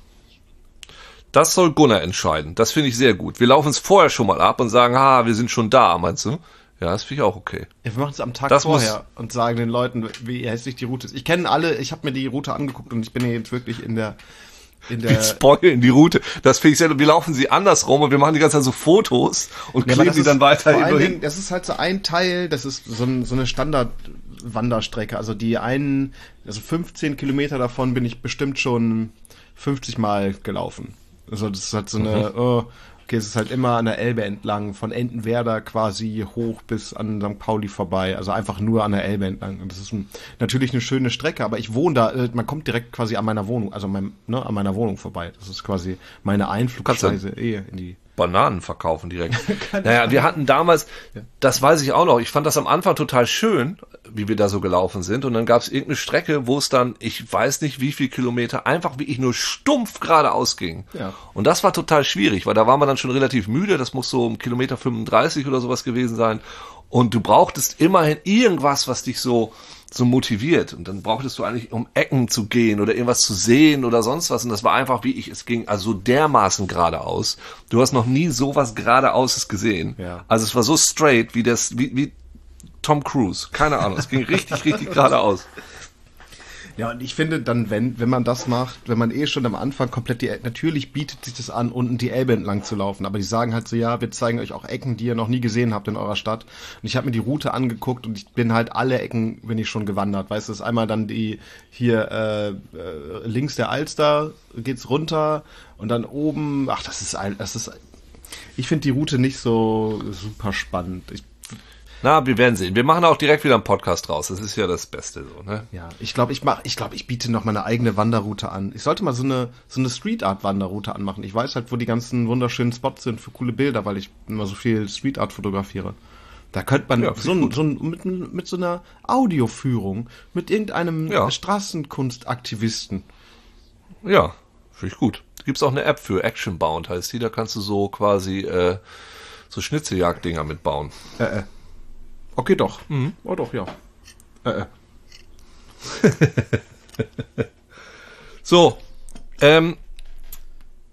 Das soll Gunnar entscheiden. Das finde ich sehr gut. Wir laufen es vorher schon mal ab und sagen, ha, wir sind schon da, meinst du? Ja, das finde ich auch okay. Ja, wir machen es am Tag Das vorher und sagen den Leuten, wie hässlich die Route ist. Ich kenne alle, ich habe mir die Route angeguckt und ich bin jetzt wirklich in der in der Wir spoilen die Route. Das finde ich sehr, wir laufen sie andersrum und wir machen die ganze Zeit so Fotos und Ja, kleben ist dann weiter irgendwo hin. Das ist halt so ein Teil, das ist so, ein, so eine Standardwanderstrecke. Also die einen, also 15 Kilometer davon bin ich bestimmt schon 50 Mal gelaufen. Also das ist halt so eine, Mhm. oh, okay, es ist halt immer an der Elbe entlang, von Entenwerder quasi hoch bis an St. Pauli vorbei. Also einfach nur an der Elbe entlang. Und das ist ein, natürlich eine schöne Strecke, aber ich wohne da, äh, man kommt direkt quasi an meiner Wohnung, also mein, ne, an meiner Wohnung vorbei. Das ist quasi meine Einflugschneise eh in die Bananen verkaufen direkt. naja, wir hatten damals, das weiß ich auch noch, ich fand das am Anfang total schön, wie wir da so gelaufen sind. Und dann gab es irgendeine Strecke, wo es dann, ich weiß nicht wie viel Kilometer, einfach wirklich nur stumpf geradeaus ging. Ja. Und das war total schwierig, weil da war man dann schon relativ müde, das muss so um Kilometer 35 oder sowas gewesen sein. Und du brauchtest immerhin irgendwas, was dich so, so motiviert. Und dann brauchtest du eigentlich, um Ecken zu gehen oder irgendwas zu sehen oder sonst was. Und das war einfach, wie ich, es ging also dermaßen geradeaus. Du hast noch nie sowas geradeaus gesehen. Ja. Also es war so straight wie das, wie, wie Tom Cruise. Keine Ahnung. Es ging richtig, richtig geradeaus. Ja, und ich finde dann, wenn, wenn man das macht, wenn man eh schon am Anfang komplett die, natürlich bietet sich das an, unten die Elbe entlang zu laufen, aber die sagen halt so, ja, wir zeigen euch auch Ecken, die ihr noch nie gesehen habt in eurer Stadt. Und ich habe mir die Route angeguckt und ich bin halt alle Ecken, bin ich schon gewandert. Weißt du, ist einmal dann die, hier, äh, äh, links der Alster geht's runter und dann oben, ach, das ist ein, das ist, ich finde die Route nicht so super spannend. Ich, Na, wir werden sehen. Wir machen auch direkt wieder einen Podcast raus. Das ist ja das Beste so, ne? Ja, ich glaube, ich mach, ich glaube, ich biete noch meine eigene Wanderroute an. Ich sollte mal so eine so eine Street Art Wanderroute anmachen. Ich weiß halt, wo die ganzen wunderschönen Spots sind für coole Bilder, weil ich immer so viel Street Art fotografiere. Da könnte man Ja, so, ein, so ein, mit, mit so einer Audioführung mit irgendeinem Ja. Straßenkunstaktivisten. Ja, finde ich gut. Gibt's auch eine App für Actionbound, heißt die. Da kannst du so quasi äh, so Schnitzeljagd-Dinger mitbauen. Äh, äh. Okay, doch. Oh, doch, ja. Äh, äh. So, ähm,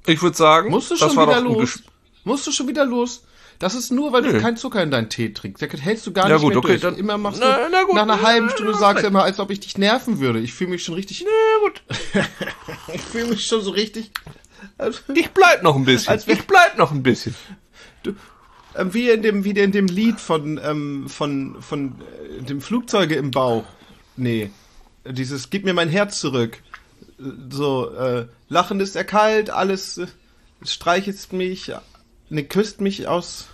ich würde sagen, Musst du das schon war wieder los? Musst du schon wieder los? Das ist nur, weil du Nö. keinen Zucker in deinen Tee trinkst. Da hältst du gar Ja nicht gut, mehr okay, durch. dann- immer machst Na, du, na gut. nach einer halben Stunde Na, sagst du na. immer, als ob ich dich nerven würde. Ich fühle mich schon richtig, Ja, gut. ich fühle mich schon so richtig, Ich bleib noch ein bisschen. Als ich bleib noch ein bisschen. ähm, wie in dem, wie in dem Lied von, ähm, von, von äh, dem Flugzeuge im Bauch. Nee, dieses, gib mir mein Herz zurück. Äh, So, äh, lachen ist er kalt, alles äh, streichelt mich, ne, küsst mich aus,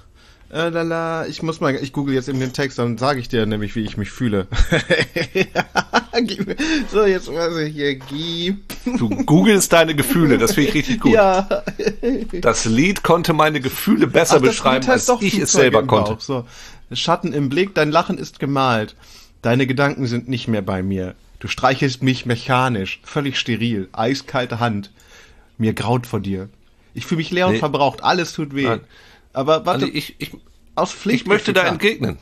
äh, lala. Ich muss mal, ich google jetzt eben den Text, dann sage ich dir nämlich, wie ich mich fühle. so, jetzt weiß ich hier, gib. Du googelst deine Gefühle, das finde ich richtig gut. Ja. Das Lied konnte meine Gefühle besser Ach, beschreiben, als ich es selber im konnte. Bauch. So. Schatten im Blick, dein Lachen ist gemalt. Deine Gedanken sind nicht mehr bei mir. Du streichelst mich mechanisch, völlig steril, eiskalte Hand. Mir graut vor dir. Ich fühle mich leer und Nee. verbraucht, alles tut weh. Nein. Aber warte, Andi, ich, ich, aus Pflicht. ich möchte da entgegnen.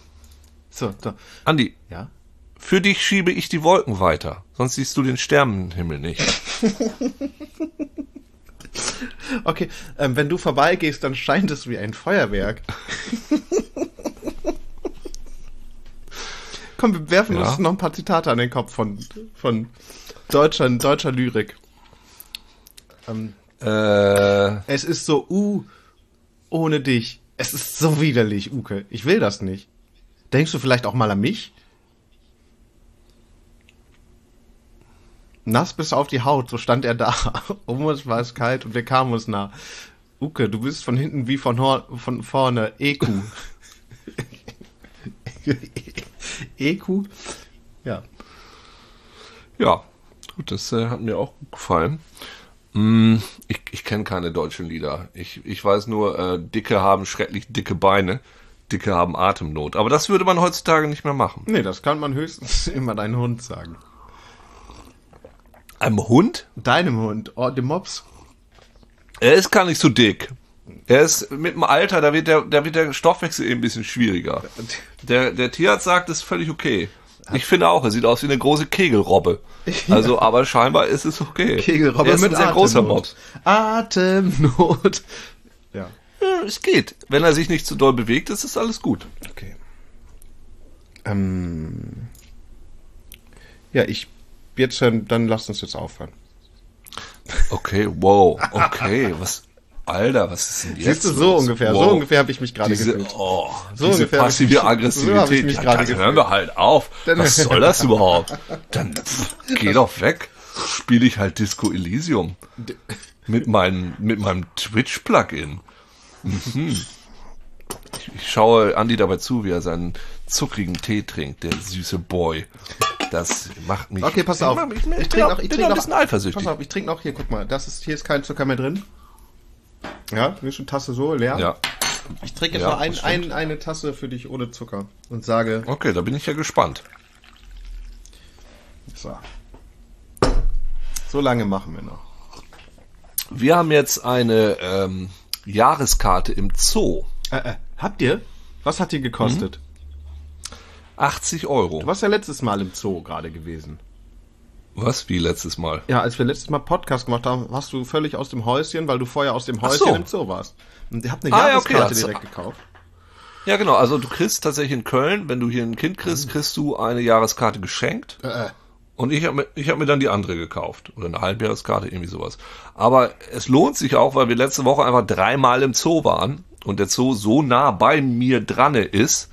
So, so. Andi, Ja? für dich schiebe ich die Wolken weiter, sonst siehst du den Sternenhimmel nicht. Okay, ähm, wenn du vorbeigehst, dann scheint es wie ein Feuerwerk. Komm, wir werfen Ja. uns noch ein paar Zitate an den Kopf von, von deutscher, deutscher Lyrik. Ähm, Äh, es ist so, uh, ohne dich. Es ist so widerlich, Uke. Ich will das nicht. Denkst du vielleicht auch mal an mich? Nass bis auf die Haut, so stand er da. Um uns war es kalt und wir kamen uns nah. Uke, du bist von hinten wie von, Hor von vorne. EQ. EQ? Ja. ja, gut, das äh, hat mir auch gut gefallen. Mm, ich ich kenne keine deutschen Lieder. Ich, ich weiß nur, äh, Dicke haben schrecklich dicke Beine, Dicke haben Atemnot. Aber das würde man heutzutage nicht mehr machen. Nee, das kann man höchstens immer deinem Hund sagen. Einem Hund? Deinem Hund, oh, dem Mops. Er ist gar nicht so dick. Er ist mit dem Alter, da wird der, da wird der Stoffwechsel eben ein bisschen schwieriger. Der, der Tierarzt sagt, es ist völlig okay. Ich finde auch, er sieht aus wie eine große Kegelrobbe. Also, aber scheinbar ist es okay. Kegelrobbe er ist mit ein sehr großer Atemnot. Mops. Atemnot. Ja. Ja, es geht. Wenn er sich nicht zu doll bewegt, ist es alles gut. Okay. Ähm, ja, ich jetzt dann, dann lasst uns jetzt aufhören. Okay, wow, okay, was, Alter, was ist denn jetzt Siehst du, so los? ungefähr, Wow. so ungefähr habe ich mich gerade gefühlt. oh, So diese ungefähr ich passive so ich Aggressivität, mich ja, dann gefühlt. hören wir halt auf. Dann- Was soll das überhaupt? Dann pff, geh doch weg. Spiele ich halt Disco Elysium. Mit meinem, mit meinem Twitch-Plugin. Mhm. Ich, ich schaue Andy dabei zu, wie er seinen zuckrigen Tee trinkt, der süße Boy. Das macht mich. Okay, pass auf. Ich, ich, Ich bin trinke auch, noch, ich trinke auch ein noch, bisschen eifersüchtig. pass auf, ich trinke noch hier, guck mal, das ist, hier ist kein Zucker mehr drin. Ja, ist schon Tasse so leer. Ja. Ich trinke jetzt Ja, noch ein, ein, eine Tasse für dich ohne Zucker und sage, Okay, da bin ich ja gespannt. so. So lange machen wir noch. Wir haben jetzt eine ähm, Jahreskarte im Zoo. Äh, äh, habt ihr? Was hat die gekostet? 80 Euro. Du warst ja letztes Mal im Zoo gerade gewesen. Was wie letztes Mal? Ja, als wir letztes Mal Podcast gemacht haben, warst du völlig aus dem Häuschen, weil du vorher aus dem Häuschen so. im Zoo warst. Und ihr habt eine Ah, ja, okay, Jahreskarte direkt gekauft. Ja, genau. Also du kriegst tatsächlich in Köln, wenn du hier ein Kind kriegst, kriegst du eine Jahreskarte geschenkt. Äh, äh. Und ich habe mir, ich hab mir dann die andere gekauft. Oder eine Halbjahreskarte, irgendwie sowas. Aber es lohnt sich auch, weil wir letzte Woche einfach dreimal im Zoo waren und der Zoo so nah bei mir dran ist,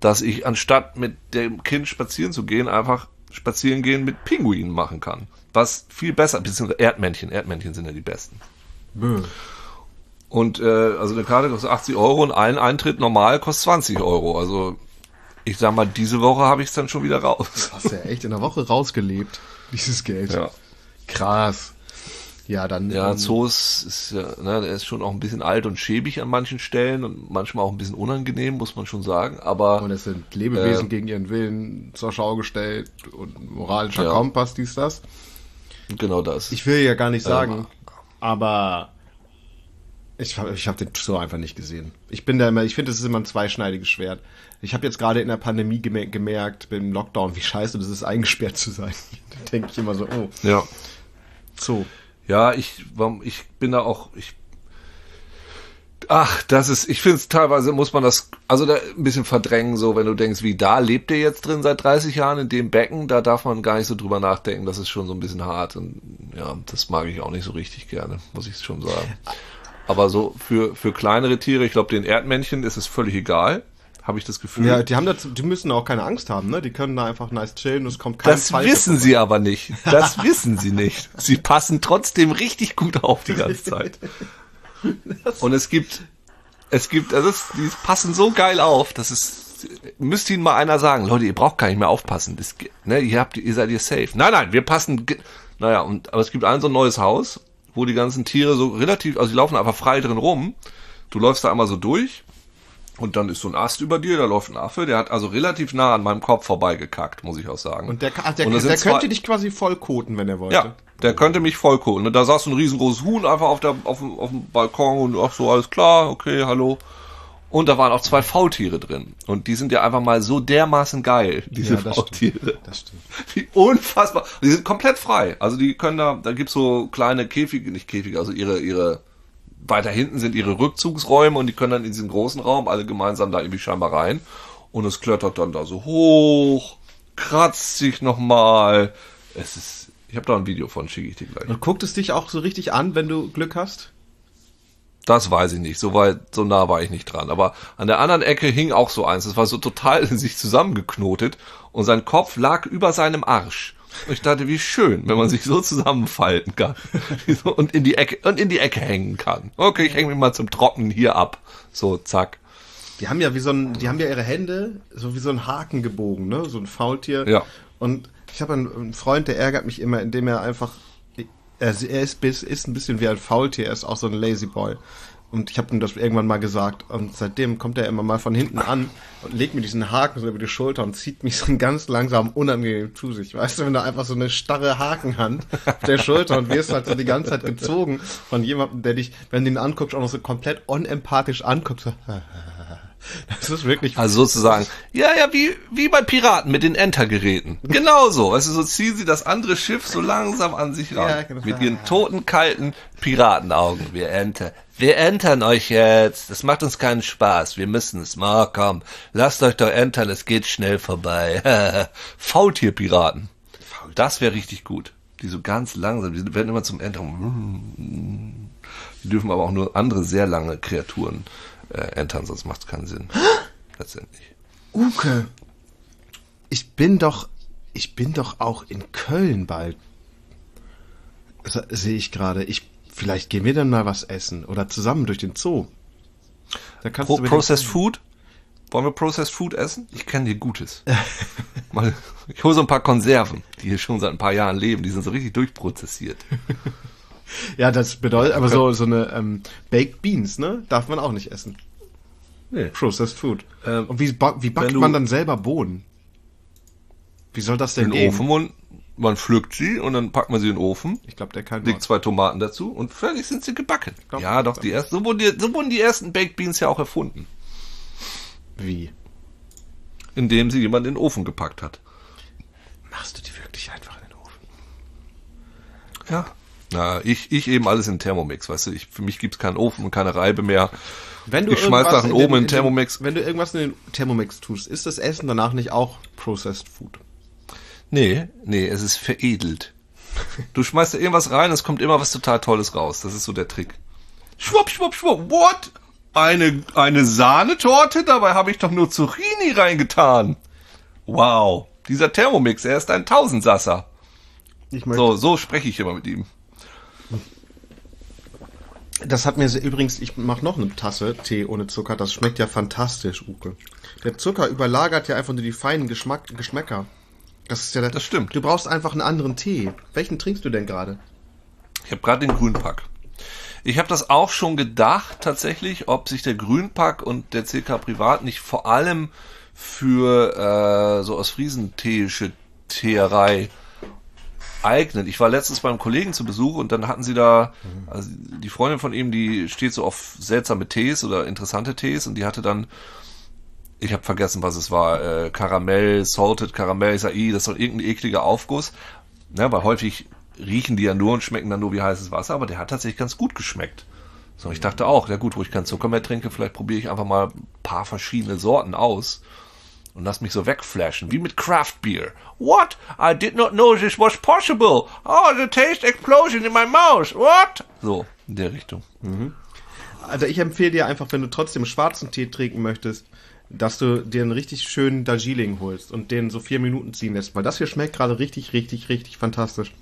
dass ich anstatt mit dem Kind spazieren zu gehen, einfach spazieren gehen mit Pinguinen machen kann. Was viel besser, beziehungsweise Erdmännchen. Erdmännchen sind ja die besten. Bö. Und äh, also eine Karte kostet 80 Euro und ein Eintritt normal kostet 20 Euro. Also ich sag mal, diese Woche habe ich es dann schon wieder raus. Hast ja echt in der Woche rausgelebt, dieses Geld. Ja. Krass. Ja, dann. Ja, ähm, Zoos ist ja, ne, der ist schon auch ein bisschen alt und schäbig an manchen Stellen und manchmal auch ein bisschen unangenehm, muss man schon sagen. Aber Und es sind Lebewesen Äh, gegen ihren Willen zur Schau gestellt und moralischer Ja. Kompass, dies, das. genau das. Ich will ja gar nicht sagen, aber ich, ich habe den Zoo einfach nicht gesehen. Ich bin da immer, ich finde, das ist immer ein zweischneidiges Schwert. Ich habe jetzt gerade in der Pandemie gemer gemerkt, beim Lockdown, wie scheiße das ist, eingesperrt zu sein. Da denke ich immer so, oh, ja. Zoo. Ja, ich, ich bin da auch, ich, ach, das ist, ich finde es teilweise muss man das, also da ein bisschen verdrängen, so, wenn du denkst, wie da lebt ihr jetzt drin seit 30 Jahren in dem Becken, da darf man gar nicht so drüber nachdenken, das ist schon so ein bisschen hart und ja, das mag ich auch nicht so richtig gerne, muss ich schon sagen. Aber so für, für kleinere Tiere, ich glaube, den Erdmännchen ist es völlig egal, habe ich das Gefühl. Ja, die haben dazu, die müssen auch keine Angst haben, ne? Die können da einfach nice chillen und es kommt kein Das Falscher wissen sie aber nicht. Das wissen sie nicht. Sie passen trotzdem richtig gut auf die ganze Zeit. Und es gibt, es gibt, also es, die passen so geil auf, das ist müsste ihnen mal einer sagen, Leute, ihr braucht gar nicht mehr aufpassen. Das, ne, ihr habt, ihr seid ihr safe. Nein, nein, wir passen. Naja, und aber es gibt ein so ein neues Haus, wo die ganzen Tiere so relativ, also die laufen einfach frei drin rum. Du läufst da einmal so durch und dann ist so ein Ast über dir, da läuft ein Affe, der hat also relativ nah an meinem Kopf vorbeigekackt, muss ich auch sagen. Und der, ach, der, und der könnte dich quasi vollkoten, wenn er wollte. Ja, der könnte mich vollkoten. Und da saß ein riesengroßes Huhn einfach auf, der, auf, dem, auf dem Balkon und ach so, alles klar, okay, hallo. Und da waren auch zwei Faultiere drin. Und die sind ja einfach mal so dermaßen geil, diese ja, das Faultiere. Stimmt. Das stimmt. Wie unfassbar. Die sind komplett frei. Also die können da, da gibt's so kleine Käfige, nicht Käfige, also ihre, ihre, weiter hinten sind ihre Rückzugsräume und die können dann in diesen großen Raum alle gemeinsam da irgendwie scheinbar rein. Und es klettert dann da so hoch, kratzt sich nochmal. Es ist, ich habe da ein Video von, schicke ich dir gleich. Und guckt es dich auch so richtig an, wenn du Glück hast? Das weiß ich nicht. So weit, so nah war ich nicht dran. Aber an der anderen Ecke hing auch so eins. Das war so total in sich zusammengeknotet und sein Kopf lag über seinem Arsch. Und ich dachte, wie schön, wenn man sich so zusammenfalten kann und in die Ecke und in die Ecke hängen kann. Okay, ich hänge mich mal zum Trocknen hier ab. So, zack. Die haben ja wie so ein, die haben ja ihre Hände so wie so ein Haken gebogen, ne? So ein Faultier. Ja. Und ich habe einen Freund, der ärgert mich immer, indem er einfach er, er ist, ist ein bisschen wie ein Faultier, er ist auch so ein Lazy Boy. Und ich habe ihm das irgendwann mal gesagt. Und seitdem kommt er immer mal von hinten an und legt mir diesen Haken so über die Schulter und zieht mich so ganz langsam unangenehm zu sich. Weißt du, wenn du einfach so eine starre Hakenhand auf der Schulter und wirst halt so die ganze Zeit gezogen von jemandem, der dich, wenn du ihn anguckst, auch noch so komplett unempathisch anguckt. So, Das ist wirklich. Also sozusagen, ja, ja, wie, wie bei Piraten mit den Entergeräten. Genauso. Also so ziehen sie das andere Schiff so langsam an sich ran. Ja, genau. Mit ihren toten, kalten Piratenaugen. Wir enter. Wir entern euch jetzt. Das macht uns keinen Spaß. Wir müssen es. mal komm. Lasst euch doch entern. Es geht schnell vorbei. Faultierpiraten. Das wäre richtig gut. Die so ganz langsam, die werden immer zum Entern. Die dürfen aber auch nur andere sehr lange Kreaturen äh, entern, sonst macht es keinen Sinn. Letztendlich. Uke, ich bin doch, ich bin doch auch in Köln bald. Sehe ich gerade. Ich, vielleicht gehen wir dann mal was essen oder zusammen durch den Zoo. Da kannst Pro du Processed Food? Wollen wir Processed Food essen? Ich kenne dir Gutes. Mal, ich hole so ein paar Konserven, die hier schon seit ein paar Jahren leben. Die sind so richtig durchprozessiert. Ja, das bedeutet aber so, so eine ähm, Baked Beans, ne? Darf man auch nicht essen. Nee. Processed Food. Ähm, Und wie, wie backt man dann selber Bohnen? Wie soll das denn in den Ofen und man pflückt sie und dann packt man sie in den Ofen. Ich glaube, der kann. Legt zwei Tomaten dazu und fertig sind sie gebacken. Glaub, ja, doch, die ersten, so wurden die, so wurden die ersten Baked Beans ja auch erfunden. Wie? Indem sie jemand in den Ofen gepackt hat. Machst du die wirklich einfach in den Ofen? Ja. Na, ich, ich eben alles in Thermomix, weißt du, ich, für mich gibt's keinen Ofen und keine Reibe mehr. Wenn du ich schmeiß Sachen oben in, in Thermomix. Wenn du irgendwas in den Thermomix tust, ist das Essen danach nicht auch Processed Food? Nee, nee, es ist veredelt. Du schmeißt da irgendwas rein, es kommt immer was total Tolles raus. Das ist so der Trick. Schwupp, schwupp, schwupp, what? Eine, eine Sahnetorte? Dabei habe ich doch nur Zucchini reingetan. Wow, dieser Thermomix, er ist ein Tausendsasser. so, so spreche ich immer mit ihm. Das hat mir übrigens, ich mache noch eine Tasse Tee ohne Zucker. Das schmeckt ja fantastisch, Uke. Der Zucker überlagert ja einfach nur die feinen Geschmack, Geschmäcker. Das ist ja der, Das stimmt. Du brauchst einfach einen anderen Tee. Welchen trinkst du denn gerade? Ich habe gerade den Grünpack. Ich habe das auch schon gedacht, tatsächlich, ob sich der Grünpack und der CK Privat nicht vor allem für äh, so aus Friesenteeische Teerei eignet. Ich war letztens beim Kollegen zu Besuch und dann hatten sie da, also die Freundin von ihm, die steht so auf seltsame Tees oder interessante Tees und die hatte dann, ich habe vergessen, was es war, äh, Karamell, Salted Karamell, ich sag, das soll irgendein ekliger Aufguss, ne, weil häufig riechen die ja nur und schmecken dann nur wie heißes Wasser, aber der hat tatsächlich ganz gut geschmeckt. So, ich dachte auch, ja gut, wo ich keinen Zucker mehr trinke, vielleicht probiere ich einfach mal ein paar verschiedene Sorten aus und lass mich so wegflashen, wie mit Craft Beer. What? I did not know this was possible. Oh, the taste explosion in my mouth. What? So, in der Richtung. Mhm. Also ich empfehle dir einfach, wenn du trotzdem schwarzen Tee trinken möchtest, dass du dir einen richtig schönen Darjeeling holst und den so vier Minuten ziehen lässt, weil das hier schmeckt gerade richtig, richtig, richtig fantastisch.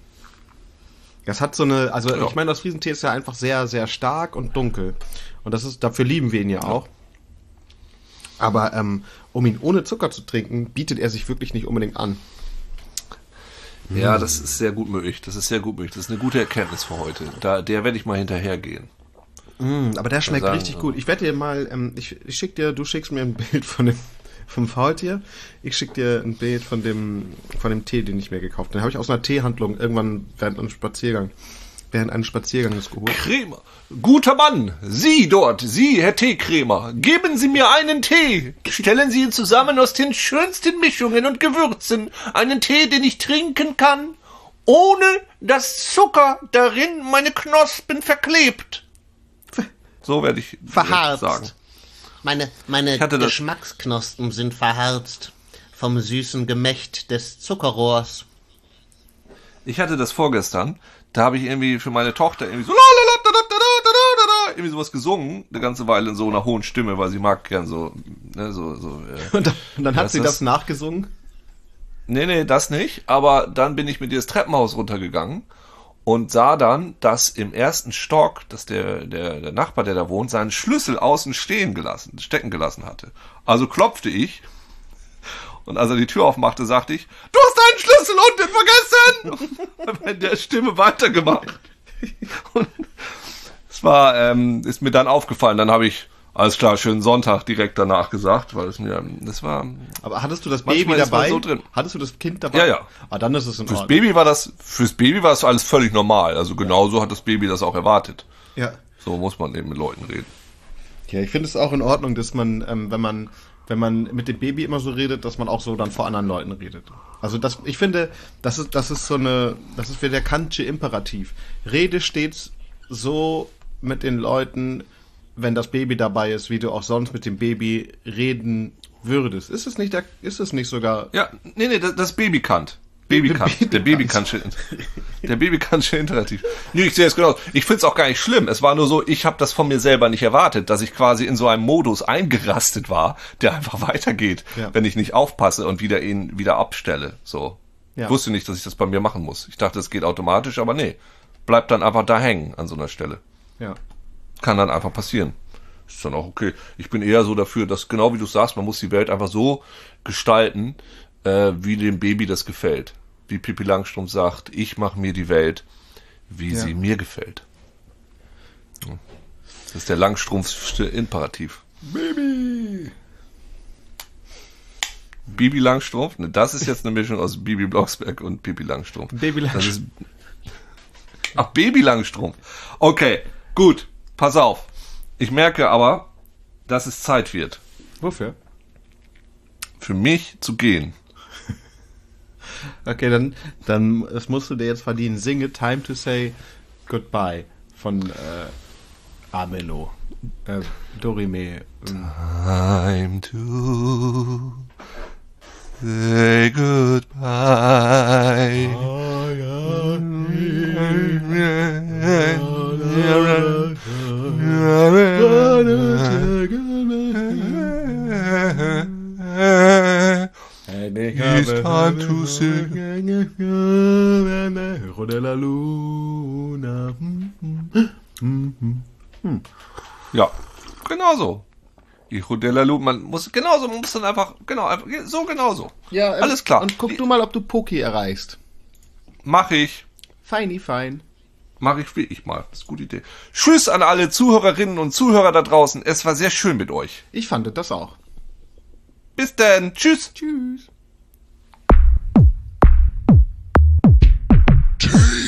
Das hat so eine, also ja. ich meine, das Friesentee ist ja einfach sehr, sehr stark und dunkel. Und das ist, dafür lieben wir ihn ja auch. Aber ähm, um ihn ohne Zucker zu trinken, bietet er sich wirklich nicht unbedingt an. Ja, das ist sehr gut möglich. Das ist sehr gut möglich. Das ist eine gute Erkenntnis für heute. Da, der werde ich mal hinterhergehen. Mm, aber der schmeckt sagen, richtig so. gut. Ich werde dir mal, ähm, ich, ich schick dir, du schickst mir ein Bild von dem vom Faultier. Ich schick dir ein Bild von dem von dem Tee, den ich mir gekauft habe. Den habe ich aus einer Teehandlung irgendwann während einem Spaziergang, während eines Spazierganges geholt. Krämer. Guter Mann, Sie dort, Sie, Herr Teekrämer, geben Sie mir einen Tee. Stellen Sie ihn zusammen aus den schönsten Mischungen und Gewürzen. Einen Tee, den ich trinken kann, ohne dass Zucker darin meine Knospen verklebt. So werde ich Verharzt. sagen. Meine, meine Geschmacksknospen sind verharzt vom süßen Gemächt des Zuckerrohrs. Ich hatte das vorgestern, da habe ich irgendwie für meine Tochter irgendwie so irgendwie sowas gesungen, eine ganze Weile in so einer hohen Stimme, weil sie mag gern so, ne, so, so. Äh, und dann, und dann hat sie das, das nachgesungen? Nee, nee, das nicht. Aber dann bin ich mit ihr das Treppenhaus runtergegangen und sah dann, dass im ersten Stock, dass der, der, der Nachbar, der da wohnt, seinen Schlüssel außen stehen gelassen, stecken gelassen hatte. Also klopfte ich und als er die Tür aufmachte, sagte ich, du hast deinen Schlüssel unten vergessen! Und mit der Stimme weitergemacht. Und es war, ähm, ist mir dann aufgefallen. Dann habe ich, alles klar, schönen Sonntag direkt danach gesagt, weil es mir, das war, Aber hattest du das Baby dabei? so drin. Hattest du das Kind dabei? Ja, ja. Ah, dann ist es in Fürs Ordnung. Baby war das, fürs Baby war es alles völlig normal. Also genauso hat das Baby das auch erwartet. Ja. So muss man eben mit Leuten reden. Ja, ich finde es auch in Ordnung, dass man, ähm, wenn man, wenn man mit dem Baby immer so redet, dass man auch so dann vor anderen Leuten redet. Also das, ich finde, das ist, das ist so eine, das ist wie der Kantsche Imperativ. Rede stets so mit den Leuten, wenn das Baby dabei ist, wie du auch sonst mit dem Baby reden würdest. Ist es nicht, der, ist es nicht sogar, Ja, nee, nee, das, das Baby kannt. Baby kannt. Der Baby kannt schon. Der Baby kannt schon imperativ. Nee, ich sehe es genau. Ich finde es auch gar nicht schlimm. Es war nur so, ich habe das von mir selber nicht erwartet, dass ich quasi in so einem Modus eingerastet war, der einfach weitergeht, Ja. wenn ich nicht aufpasse und wieder ihn wieder abstelle. So. Ja. Ich wusste nicht, dass ich das bei mir machen muss. Ich dachte, es geht automatisch, aber nee. Bleibt dann einfach da hängen an so einer Stelle. ja. kann dann einfach passieren. Ist dann auch okay. Ich bin eher so dafür, dass genau wie du sagst, man muss die Welt einfach so gestalten, äh, wie dem Baby das gefällt. Wie Pippi Langstrumpf sagt, ich mache mir die Welt, wie Ja. sie mir gefällt. Das ist der Langstrumpfste Imperativ. Baby! Bibi Langstrumpf? Ne, das ist jetzt eine Mischung aus Bibi Blocksberg und Pippi Langstrumpf. Baby ist Ach, Baby Langstrumpf. Okay, gut. Pass auf. Ich merke aber, dass es Zeit wird, Wofür? für mich zu gehen. Okay, dann, dann, das musst du dir jetzt verdienen. Singe Time to Say Goodbye von äh, Amelo. Äh, Dorime. Time to say goodbye. It's time to sing. Rodella Luna. Ja, genau so. Ich Rodella Lu, man muss genauso, man muss dann einfach, genau, einfach, so genauso. Ja, ähm, Alles klar. Und guck du mal, ob du Poki erreichst. Mach ich. Feini fein. Mache ich wie ich mal. Das ist eine gute Idee. Tschüss an alle Zuhörerinnen und Zuhörer da draußen. Es war sehr schön mit euch. Ich fand das auch. Bis dann. Tschüss. Tschüss. Hey.